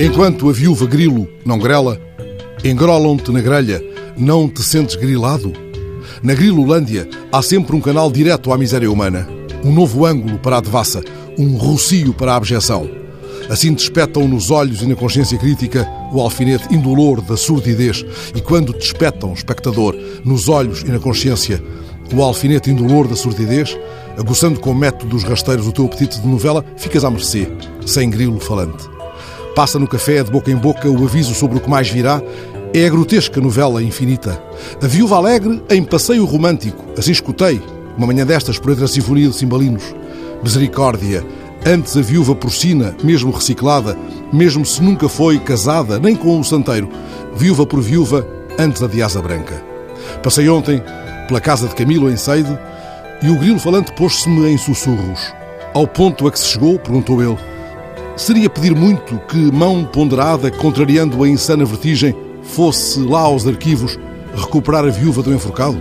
Enquanto a viúva grilo não grela, engrolam-te na grelha, não te sentes grilado? Na Grilolândia há sempre um canal direto à miséria humana, um novo ângulo para a devassa, um rocio para a abjeção. Assim despetam nos olhos e na consciência crítica o alfinete indolor da surdidez. E quando despetam, espectador, nos olhos e na consciência o alfinete indolor da surdidez, aguçando com o método dos rasteiros o teu apetite de novela, ficas à mercê, sem grilo falante. Passa no café, de boca em boca, o aviso sobre o que mais virá. É a grotesca novela infinita. A Viúva Alegre em passeio romântico. Assim escutei, uma manhã destas, por entre a sinfonia de cimbalinos. Misericórdia, Antes a viúva porcina, mesmo reciclada, mesmo se nunca foi casada, nem com o santeiro, viúva por viúva, antes a de asa branca. Passei ontem pela casa de Camilo em Seide e o grilo falante pôs-se-me em sussurros. Ao ponto a que se chegou, perguntou ele, seria pedir muito que mão ponderada, contrariando a insana vertigem, fosse lá aos arquivos recuperar a viúva do enforcado?